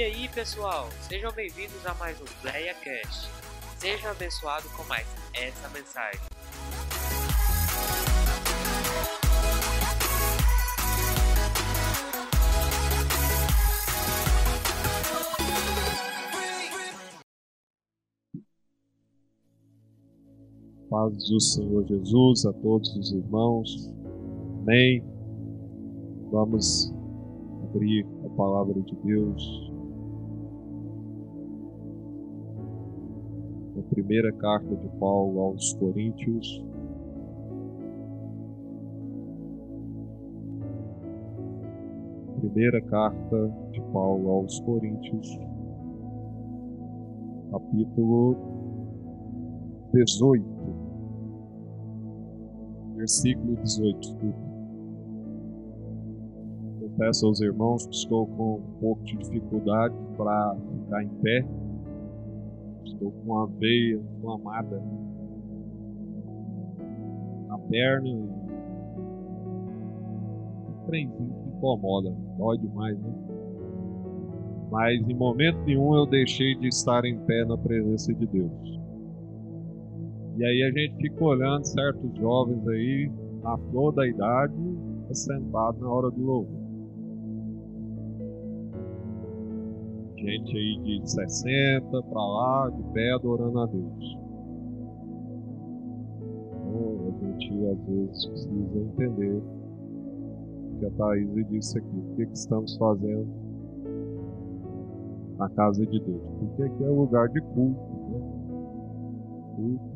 E aí, pessoal, sejam bem-vindos a mais um PlayaCast. Seja abençoado com mais essa mensagem. Paz do Senhor Jesus a todos os irmãos. Amém. Vamos abrir a palavra de Deus. Primeira carta de Paulo aos Coríntios. Primeira carta de Paulo aos Coríntios, capítulo 18, versículo 18. Desculpa. Confesso aos irmãos que estou com um pouco de dificuldade para ficar em pé. Com uma veia inflamada na perna e um trenzinho que incomoda, dói demais, né? Mas em momento nenhum eu deixei de estar em pé na presença de Deus. E aí a gente fica olhando certos jovens aí, na flor da idade, sentado na hora do louvor. Gente aí de 60 para lá, de pé, adorando a Deus. Então, a gente às vezes precisa entender o que a Thaís disse aqui. O que, que estamos fazendo na casa de Deus? Porque aqui é um lugar de culto. Né? Culto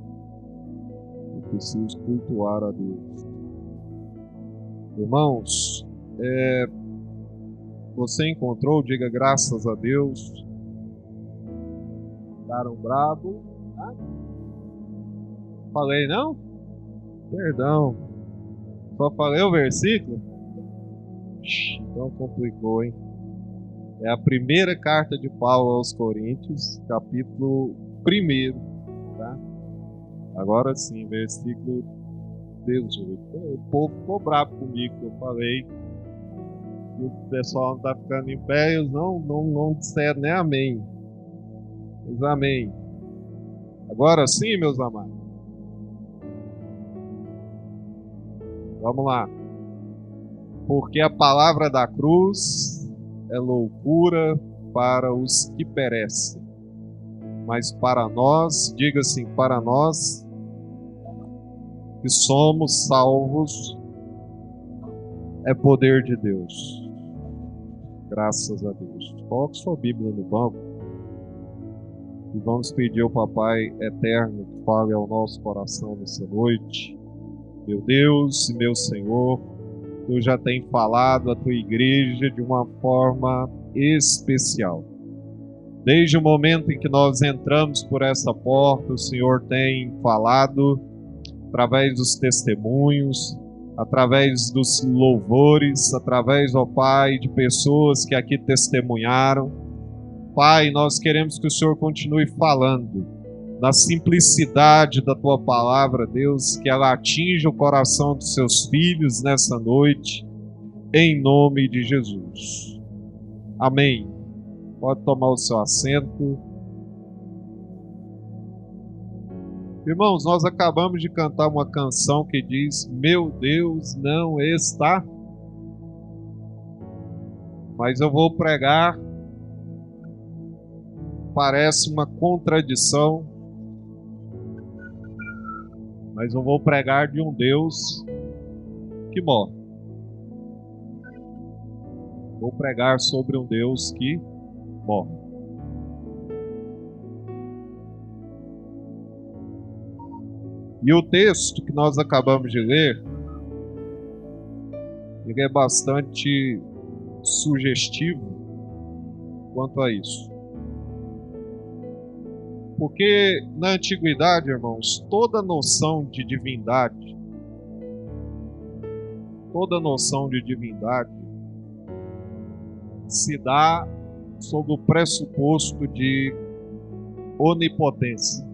preciso cultuar a Deus. Irmãos, é, você encontrou, diga graças a Deus. Ficaram brabo? Ah? Falei não? Perdão. Só falei o versículo? Então complicou, hein? É a primeira carta de Paulo aos Coríntios, capítulo 1, tá? Agora sim, versículo 18. O povo ficou bravo comigo que eu falei. E o pessoal não está ficando em pé, eles não, não, não disseram nem amém. Diz amém. Agora sim, meus amados. Vamos lá. Porque a palavra da cruz é loucura para os que perecem. Mas para nós, diga assim, para nós que somos salvos é poder de Deus. Graças a Deus. Coloque sua Bíblia no banco e vamos pedir ao Papai Eterno que fale ao nosso coração nessa noite. Meu Deus e meu Senhor, Tu já tem falado à tua igreja de uma forma especial. Desde o momento em que nós entramos por essa porta, o Senhor tem falado através dos testemunhos, através dos louvores, através, ó Pai, de pessoas que aqui testemunharam. Pai, nós queremos que o Senhor continue falando na simplicidade da tua palavra, Deus, que ela atinja o coração dos seus filhos nessa noite, em nome de Jesus. Amém. Pode tomar o seu assento. Irmãos, nós acabamos de cantar uma canção que diz: Meu Deus não está. Mas eu vou pregar, parece uma contradição, mas eu vou pregar de um Deus que morre. Vou pregar sobre um Deus que morre. E o texto que nós acabamos de ler, ele é bastante sugestivo quanto a isso. Porque na antiguidade, irmãos, toda noção de divindade, toda noção de divindade se dá sob o pressuposto de onipotência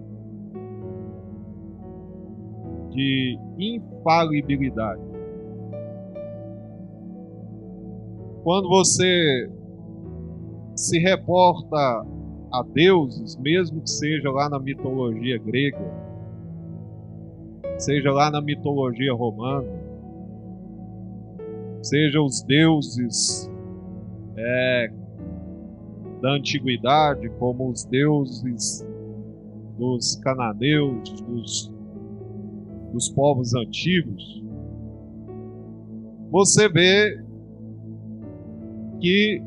de infalibilidade. Quando você se reporta a deuses, mesmo que seja lá na mitologia grega, seja lá na mitologia romana, seja os deuses é, da antiguidade, como os deuses dos cananeus, dos, dos povos antigos, você vê que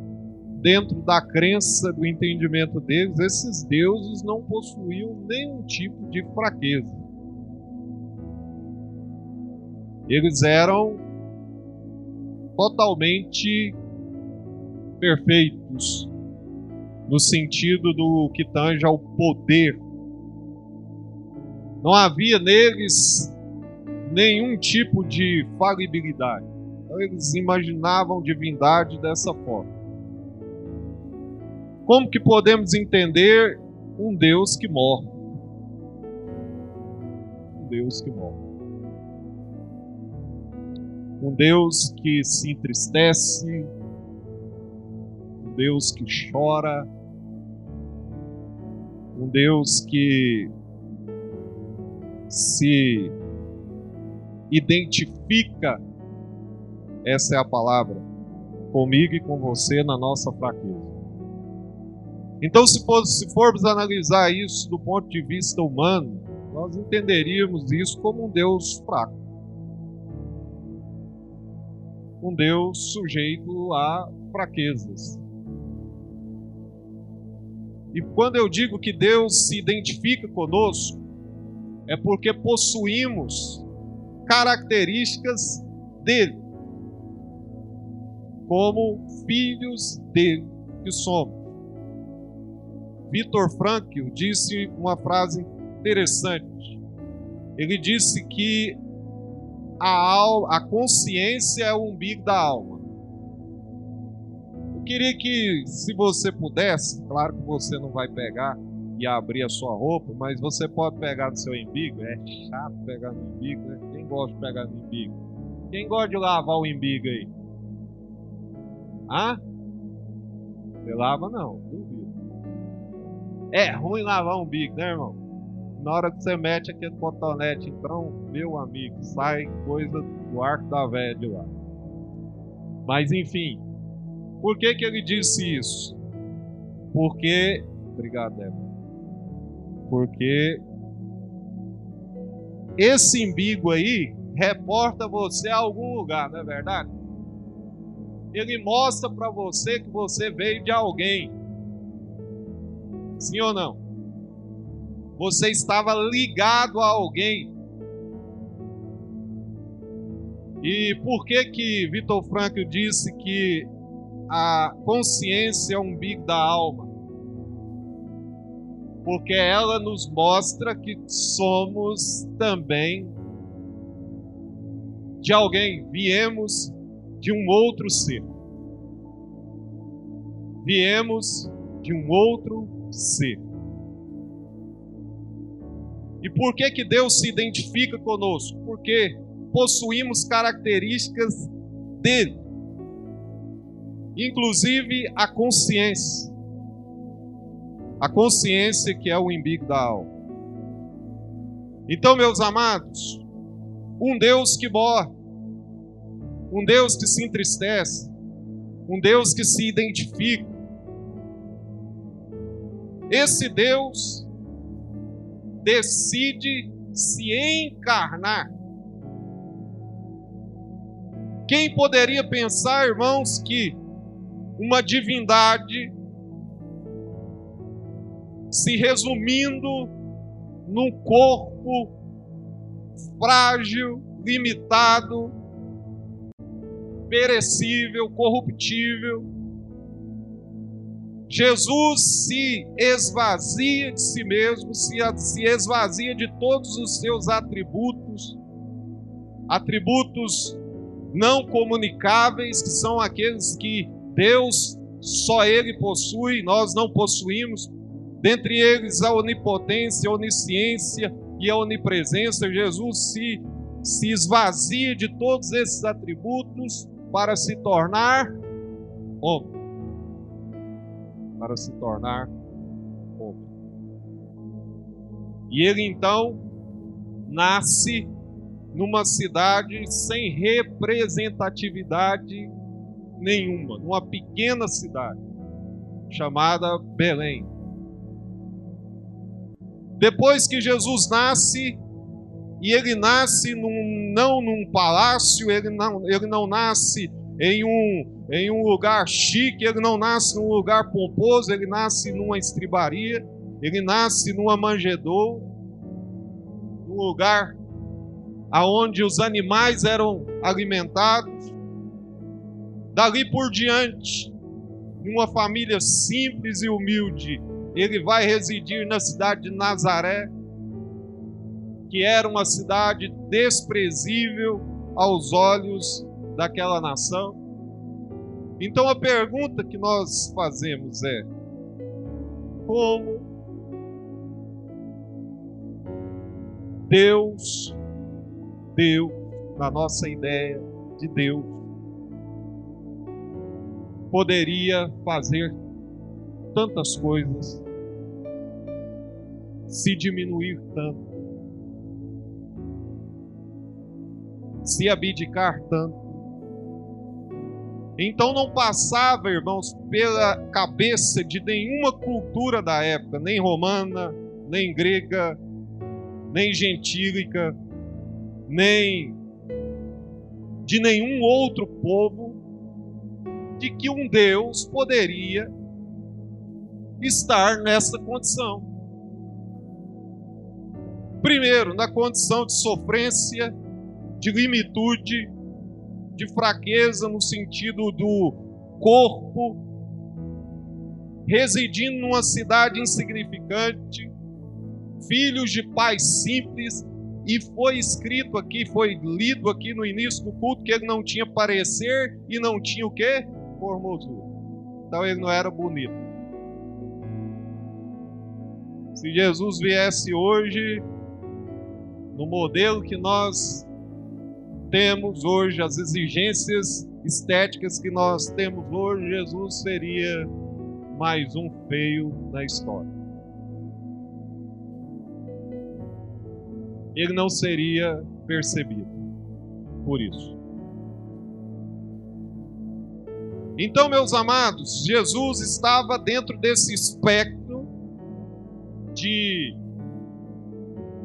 dentro da crença, do entendimento deles, esses deuses não possuíam nenhum tipo de fraqueza. Eles eram totalmente perfeitos no sentido do que tange ao poder. Não havia neles nenhum tipo de falibilidade. Então, eles imaginavam divindade dessa forma. Como que podemos entender um Deus que morre? Um Deus que morre. Um Deus que se entristece, um Deus que chora, um Deus que se identifica, essa é a palavra, comigo e com você na nossa fraqueza. Então, se, for, se formos analisar isso do ponto de vista humano, nós entenderíamos isso como um Deus fraco. Um Deus sujeito a fraquezas. E quando eu digo que Deus se identifica conosco, é porque possuímos características dele, como filhos dele que somos. Vitor Frankl disse uma frase interessante. Ele disse que a, alma, a consciência é o umbigo da alma. Eu queria que, se você pudesse, claro que você não vai pegar e abrir a sua roupa, mas você pode pegar no seu umbigo. É chato pegar no umbigo, né? Gosta de pegar no umbigo? Quem gosta de lavar o umbigo aí? Hã? Você lava não, duvido. É ruim lavar um umbigo, né, irmão? Na hora que você mete aquele cotonete, então, meu amigo, sai coisa do arco da velha de lá. Mas enfim, por que, que ele disse isso? Porque. Obrigado, Débora. Porque esse umbigo aí reporta você a algum lugar, não é verdade? Ele mostra para você que você veio de alguém. Sim ou não? Você estava ligado a alguém. E por que que Vitor Frankl disse que a consciência é o umbigo da alma. Porque ela nos mostra que somos também de alguém, viemos de um outro ser. Viemos de um outro ser. E por que que Deus se identifica conosco? Porque possuímos características dele inclusive a consciência. A consciência que é o umbigo da alma. Então, meus amados, um Deus que morre, um Deus que se entristece, um Deus que se identifica. Esse Deus decide se encarnar. Quem poderia pensar, irmãos, que uma divindade se resumindo num corpo frágil, limitado, perecível, corruptível. Jesus se esvazia de si mesmo, se, se esvazia de todos os seus atributos, atributos não comunicáveis, que são aqueles que Deus só Ele possui, nós não possuímos. Dentre eles a onipotência, a onisciência e a onipresença. Jesus se, se esvazia de todos esses atributos para se tornar homem. para se tornar homem. E ele então nasce numa cidade sem representatividade nenhuma, numa pequena cidade chamada Belém. Depois que Jesus nasce, e ele nasce num, não num palácio, ele não, ele não nasce em um, em um lugar chique, ele não nasce num lugar pomposo, ele nasce numa estribaria, ele nasce numa manjedoura, num lugar aonde os animais eram alimentados. Dali por diante, numa família simples e humilde, ele vai residir na cidade de Nazaré, que era uma cidade desprezível aos olhos daquela nação. Então a pergunta que nós fazemos é: como Deus Deus, na nossa ideia de Deus, poderia fazer tantas coisas, se diminuir tanto, se abdicar tanto. Então não passava, irmãos, pela cabeça de nenhuma cultura da época, nem romana, nem grega, nem gentílica, nem de nenhum outro povo, de que um Deus poderia estar nessa condição. Primeiro, na condição de sofrência, de limitude, de fraqueza no sentido do corpo, residindo numa cidade insignificante, filhos de pais simples, e foi escrito aqui, foi lido aqui no início do culto que ele não tinha parecer e não tinha o que? Formosura. Então ele não era bonito. Se Jesus viesse hoje, no modelo que nós temos hoje, as exigências estéticas que nós temos hoje, Jesus seria mais um feio na história. ele não seria percebido por isso. Então, meus amados, Jesus estava dentro desse espectro de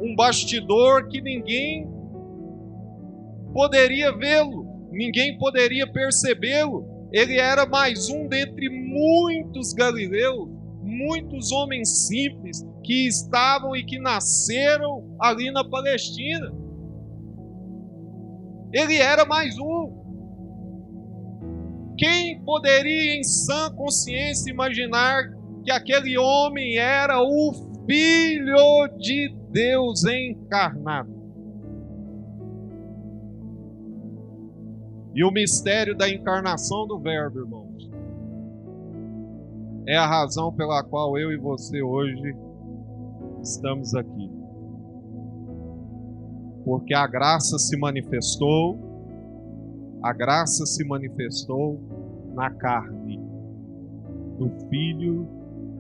um bastidor que ninguém poderia vê-lo, ninguém poderia percebê-lo. Ele era mais um dentre muitos galileus, muitos homens simples que estavam e que nasceram ali na Palestina. Ele era mais um. Quem poderia, em sã consciência, imaginar que aquele homem era o Filho de Deus encarnado? E o mistério da encarnação do Verbo, irmãos, é a razão pela qual eu e você hoje estamos aqui porque a graça se manifestou, a graça se manifestou na carne do Filho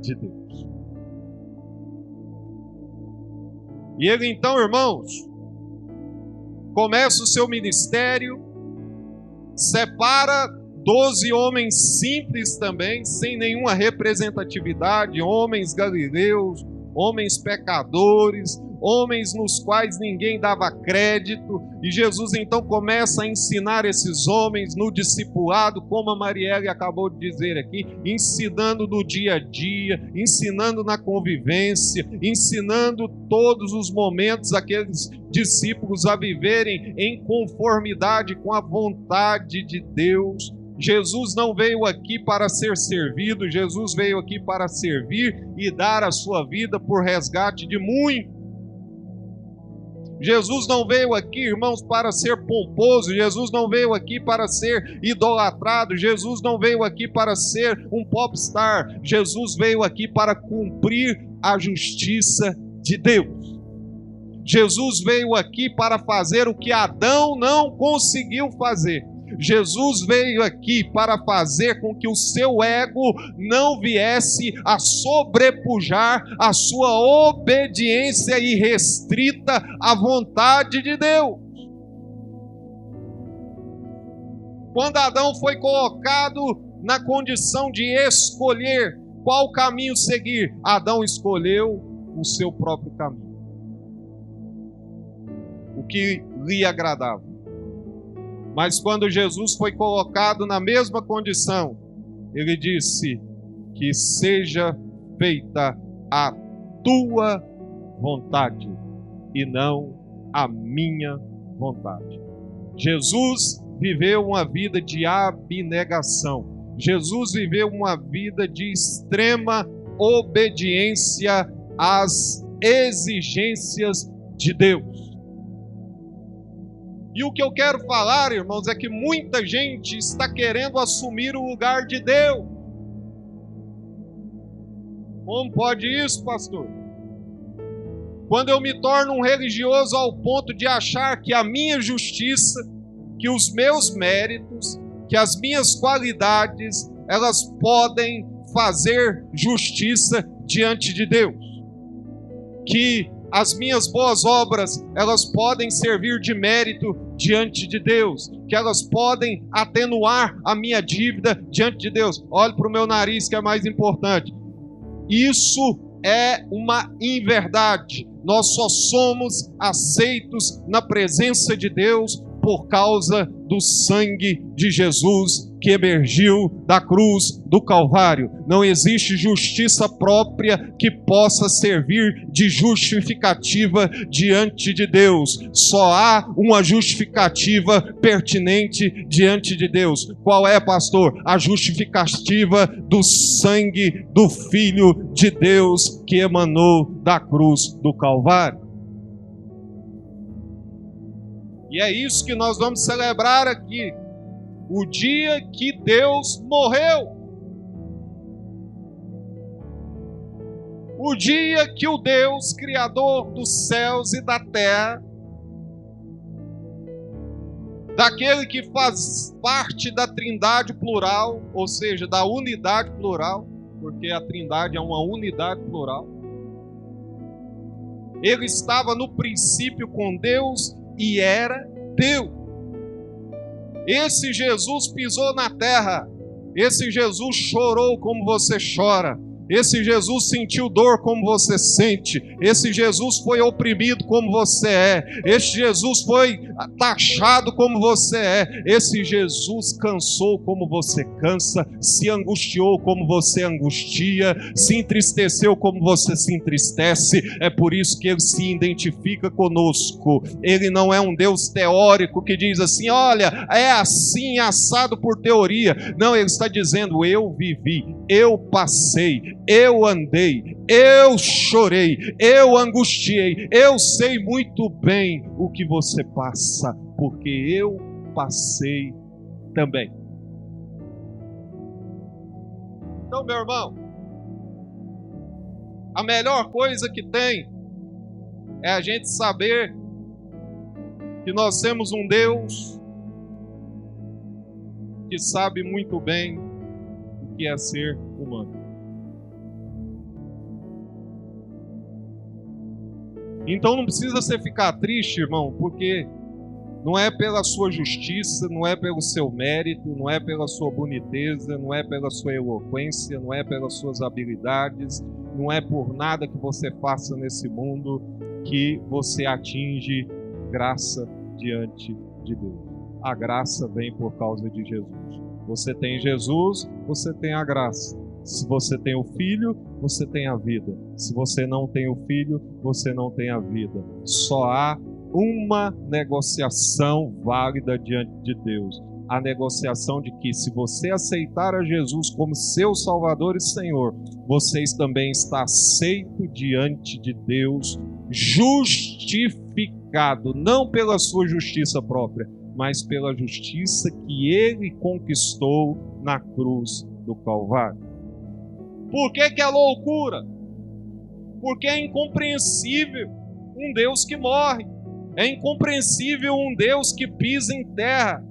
de Deus. E ele então, irmãos, começa o seu ministério, separa doze homens simples também, sem nenhuma representatividade, homens galileus, homens pecadores, homens nos quais ninguém dava crédito, e Jesus então começa a ensinar esses homens no discipulado, como a Marielle acabou de dizer aqui, ensinando no dia a dia, ensinando na convivência, ensinando todos os momentos aqueles discípulos a viverem em conformidade com a vontade de Deus. Jesus não veio aqui para ser servido, Jesus veio aqui para servir e dar a sua vida por resgate de muitos. Jesus não veio aqui, irmãos, para ser pomposo, Jesus não veio aqui para ser idolatrado, Jesus não veio aqui para ser um popstar, Jesus veio aqui para cumprir a justiça de Deus. Jesus veio aqui para fazer o que Adão não conseguiu fazer. Jesus veio aqui para fazer com que o seu ego não viesse a sobrepujar a sua obediência irrestrita à vontade de Deus. Quando Adão foi colocado na condição de escolher qual caminho seguir, Adão escolheu o seu próprio caminho. O que lhe agradava. Mas quando Jesus foi colocado na mesma condição, ele disse: Que seja feita a tua vontade e não a minha vontade. Jesus viveu uma vida de abnegação. Jesus viveu uma vida de extrema obediência às exigências de Deus. E o que eu quero falar, irmãos, é que muita gente está querendo assumir o lugar de Deus. Como pode isso, pastor? Quando eu me torno um religioso ao ponto de achar que a minha justiça que os meus méritos, que as minhas qualidades, elas podem fazer justiça diante de Deus. Que as minhas boas obras, elas podem servir de mérito diante de Deus, que elas podem atenuar a minha dívida diante de Deus. Olhe para o meu nariz que é mais importante. Isso é uma inverdade. Nós só somos aceitos na presença de Deus por causa do sangue de Jesus que emergiu da cruz do Calvário. Não existe justiça própria que possa servir de justificativa diante de Deus. Só há uma justificativa pertinente diante de Deus. Qual é, pastor? A justificativa do sangue do Filho de Deus que emanou da cruz do Calvário. E é isso que nós vamos celebrar aqui. O dia que Deus morreu. O dia que o Deus, Criador dos céus e da terra, daquele que faz parte da trindade plural, ou seja, da unidade plural, porque a trindade é uma unidade plural. Ele estava no princípio com Deus e era Deus. Esse Jesus pisou na terra, esse Jesus chorou como você chora, esse Jesus sentiu dor como você sente. Esse Jesus foi oprimido como você é. Esse Jesus foi taxado como você é. Esse Jesus cansou como você cansa, se angustiou como você angustia, se entristeceu como você se entristece. É por isso que ele se identifica conosco. Ele não é um Deus teórico que diz assim: olha, é assim, assado por teoria. Não, ele está dizendo: eu vivi, eu passei, eu andei, eu chorei, eu angustiei, eu sei muito bem o que você passa, porque eu passei também. Então, meu irmão, a melhor coisa que tem é a gente saber que nós temos um Deus que sabe muito bem o que é ser humano. Então não precisa você ficar triste, irmão, porque não é pela sua justiça, não é pelo seu mérito, não é pela sua boniteza, não é pela sua eloquência, não é pelas suas habilidades, não é por nada que você faça nesse mundo que você atinge graça diante de Deus. A graça vem por causa de Jesus. Você tem Jesus, você tem a graça. Se você tem o filho, você tem a vida. Se você não tem o filho, você não tem a vida. Só há uma negociação válida diante de Deus. A negociação de que, se você aceitar a Jesus como seu Salvador e Senhor, vocês também está aceito diante de Deus, justificado, não pela sua justiça própria, mas pela justiça que ele conquistou na cruz do Calvário. Por que, que é loucura? Porque é incompreensível um Deus que morre, é incompreensível um Deus que pisa em terra,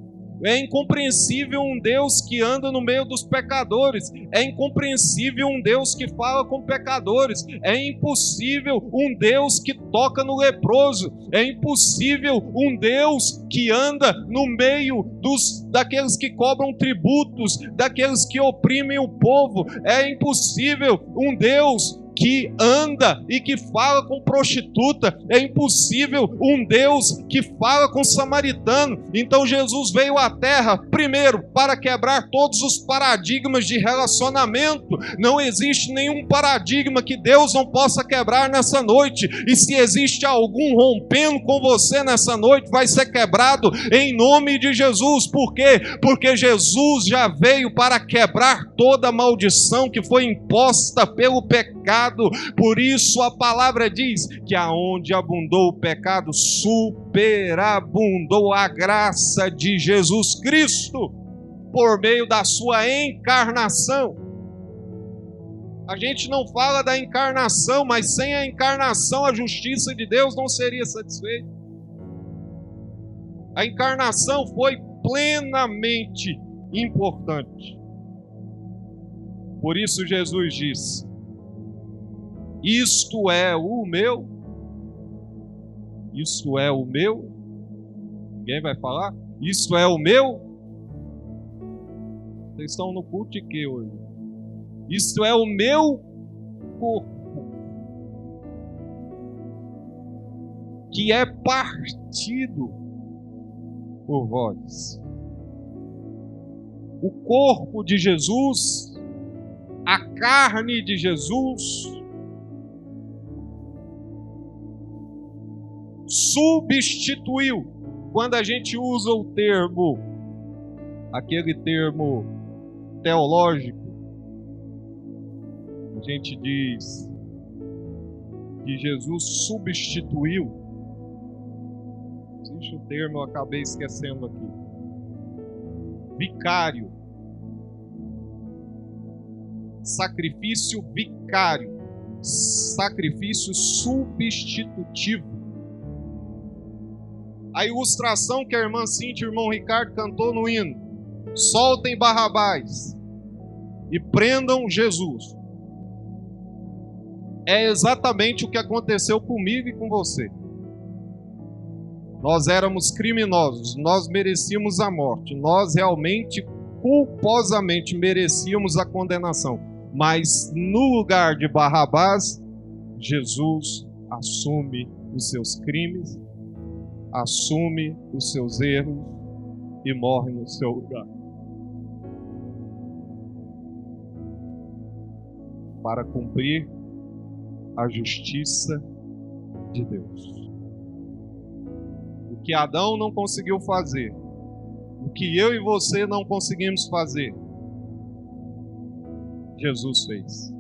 É incompreensível um Deus que anda no meio dos pecadores. É incompreensível um Deus que fala com pecadores. É impossível um Deus que toca no leproso. É impossível um Deus que anda no meio dos daqueles que cobram tributos, daqueles que oprimem o povo. É impossível um Deus que anda e que fala com prostituta. É impossível um Deus que fala com samaritano. Então Jesus veio à terra, primeiro, para quebrar todos os paradigmas de relacionamento. Não existe nenhum paradigma que Deus não possa quebrar nessa noite. E se existe algum rompendo com você nessa noite, vai ser quebrado em nome de Jesus. Por quê? Porque Jesus já veio para quebrar toda maldição que foi imposta pelo pecado pecado. Por isso a palavra diz que aonde abundou o pecado, superabundou a graça de Jesus Cristo por meio da sua encarnação. A gente não fala da encarnação, mas sem a encarnação a justiça de Deus não seria satisfeita. A encarnação foi plenamente importante. Por isso Jesus disse: isto é o meu. Isto é o meu. Ninguém vai falar? Isto é o meu. Vocês estão no culto de que hoje? Isto é o meu corpo. Que é partido por vós. O corpo de Jesus, a carne de Jesus, substituiu. Quando a gente usa o termo, aquele termo teológico, a gente diz que Jesus substituiu. Existe um termo, eu acabei esquecendo aqui. Vicário. Sacrifício vicário. Sacrifício substitutivo a ilustração que a irmã Cintia e o irmão Ricardo cantou no hino. Soltem Barrabás e prendam Jesus. É exatamente o que aconteceu comigo e com você. Nós éramos criminosos, nós merecíamos a morte, nós realmente, culposamente merecíamos a condenação. Mas no lugar de Barrabás, Jesus assume os seus crimes assume os seus erros e morre no seu lugar. Para cumprir a justiça de Deus. O que Adão não conseguiu fazer, o que eu e você não conseguimos fazer, Jesus fez.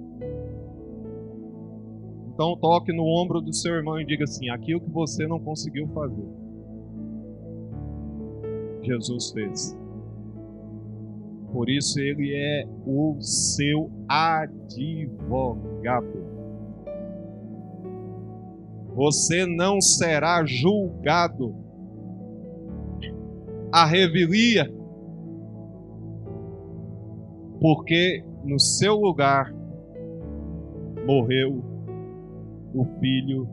Então toque no ombro do seu irmão e diga assim: aquilo que você não conseguiu fazer, Jesus fez. Por isso ele é o seu advogado. Você não será julgado. A revelia, porque no seu lugar morreu o Filho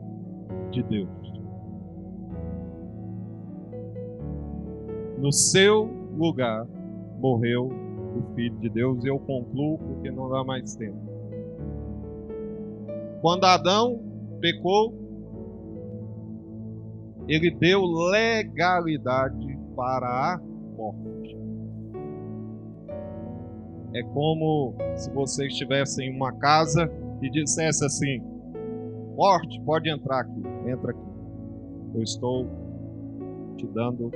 de Deus. No seu lugar morreu o Filho de Deus, e eu concluo porque não dá mais tempo. Quando Adão pecou, ele deu legalidade para a morte. É como se você estivesse em uma casa e dissesse assim: Morte, pode entrar aqui. Entra aqui. Eu estou te dando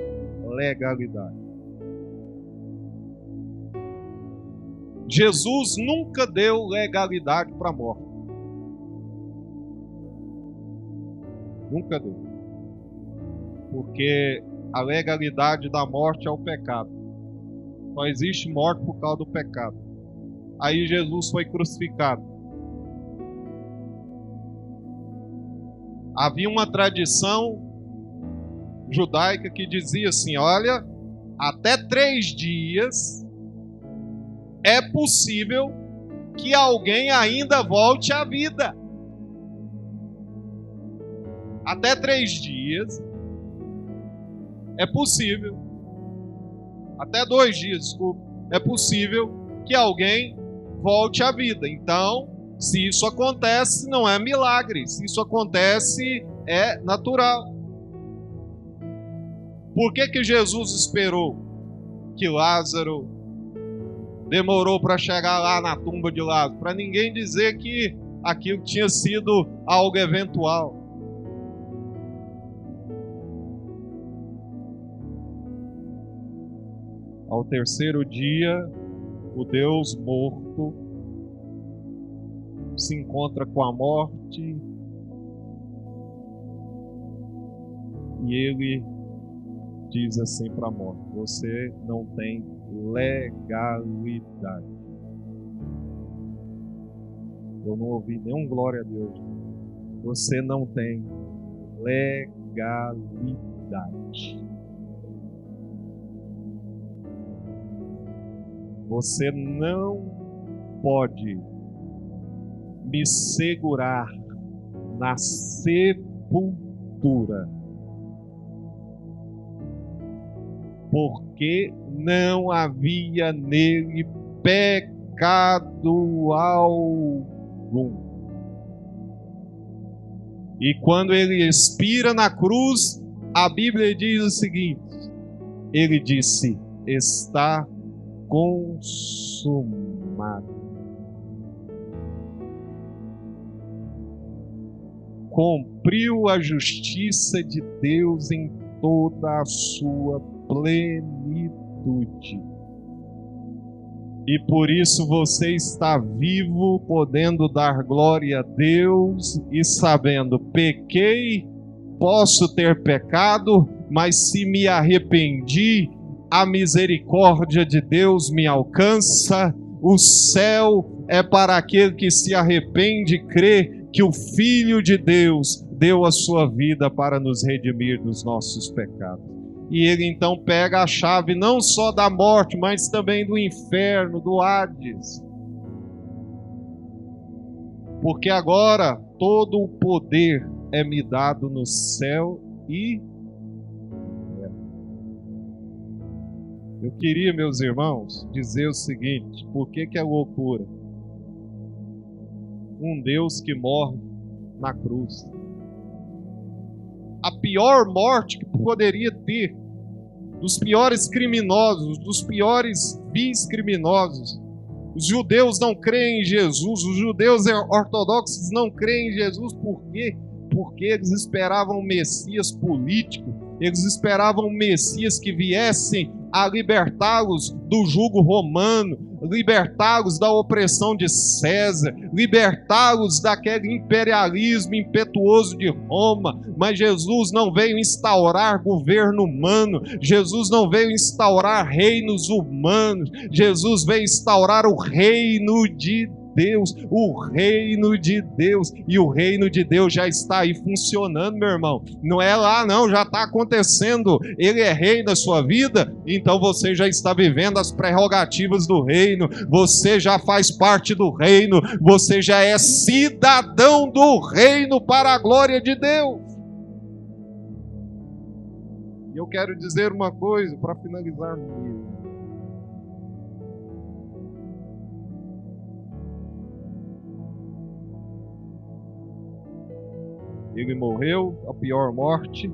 legalidade. Jesus nunca deu legalidade para a morte. Nunca deu. Porque a legalidade da morte é o pecado. Só existe morte por causa do pecado. Aí Jesus foi crucificado. havia uma tradição judaica que dizia assim: olha, até três dias, é possível que alguém ainda volte à vida. Até três dias é possível, até dois dias, desculpa, é possível que alguém volte à vida. Então, se isso acontece, não é milagre. Se isso acontece, é natural. Por que, que Jesus esperou que Lázaro demorou para chegar lá na tumba de Lázaro? Para ninguém dizer que aquilo tinha sido algo eventual. Ao terceiro dia, o Deus morto se encontra com a morte e ele diz assim para a morte: Você não tem legalidade. Eu não ouvi nenhum glória a Deus. Você não tem legalidade. Você não pode me segurar na sepultura, porque não havia nele pecado algum. E quando ele expira na cruz, a Bíblia diz o seguinte: ele disse, está consumado. Cumpriu a justiça de Deus em toda a sua plenitude. E por isso você está vivo, podendo dar glória a Deus e sabendo: pequei, posso ter pecado, mas se me arrependi, a misericórdia de Deus me alcança, o céu é para aquele que se arrepende e crê que o Filho de Deus deu a sua vida para nos redimir dos nossos pecados. E ele então pega a chave não só da morte, mas também do inferno, do Hades. Porque agora todo o poder é me dado no céu e Eu queria, meus irmãos, dizer o seguinte: por que, que é loucura? Um Deus que morre na cruz. A pior morte que poderia ter, dos piores criminosos, dos piores bis criminosos. Os judeus não creem em Jesus, os judeus ortodoxos não creem em Jesus, por quê? Porque eles esperavam um Messias político, eles esperavam um Messias que viessem a libertá-los do jugo romano, libertá-los da opressão de César, libertá-los daquele imperialismo impetuoso de Roma. Mas Jesus não veio instaurar governo humano, Jesus não veio instaurar reinos humanos, Jesus veio instaurar o reino de Deus, o reino de Deus, e o reino de Deus já está aí funcionando, meu irmão. Não é lá, não, já está acontecendo. Ele é rei da sua vida, então você já está vivendo as prerrogativas do reino, você já faz parte do reino, você já é cidadão do reino para a glória de Deus. E eu quero dizer uma coisa para finalizar mesmo. Ele morreu a pior morte,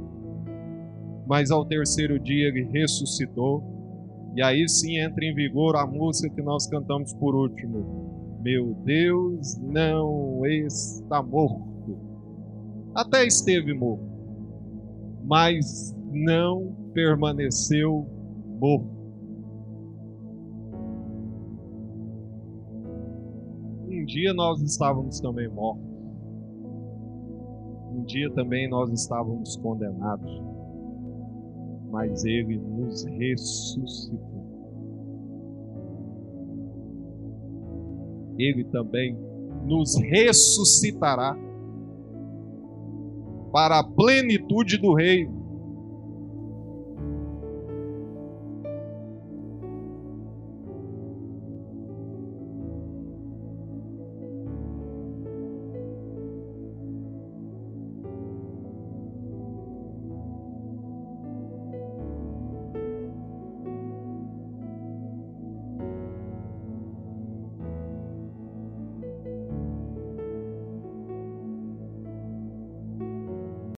mas ao terceiro dia ele ressuscitou. E aí sim entra em vigor a música que nós cantamos por último. Meu Deus não está morto. Até esteve morto, mas não permaneceu morto. Um dia nós estávamos também mortos dia também nós estávamos condenados, mas Ele nos ressuscitou. Ele também nos ressuscitará para a plenitude do reino.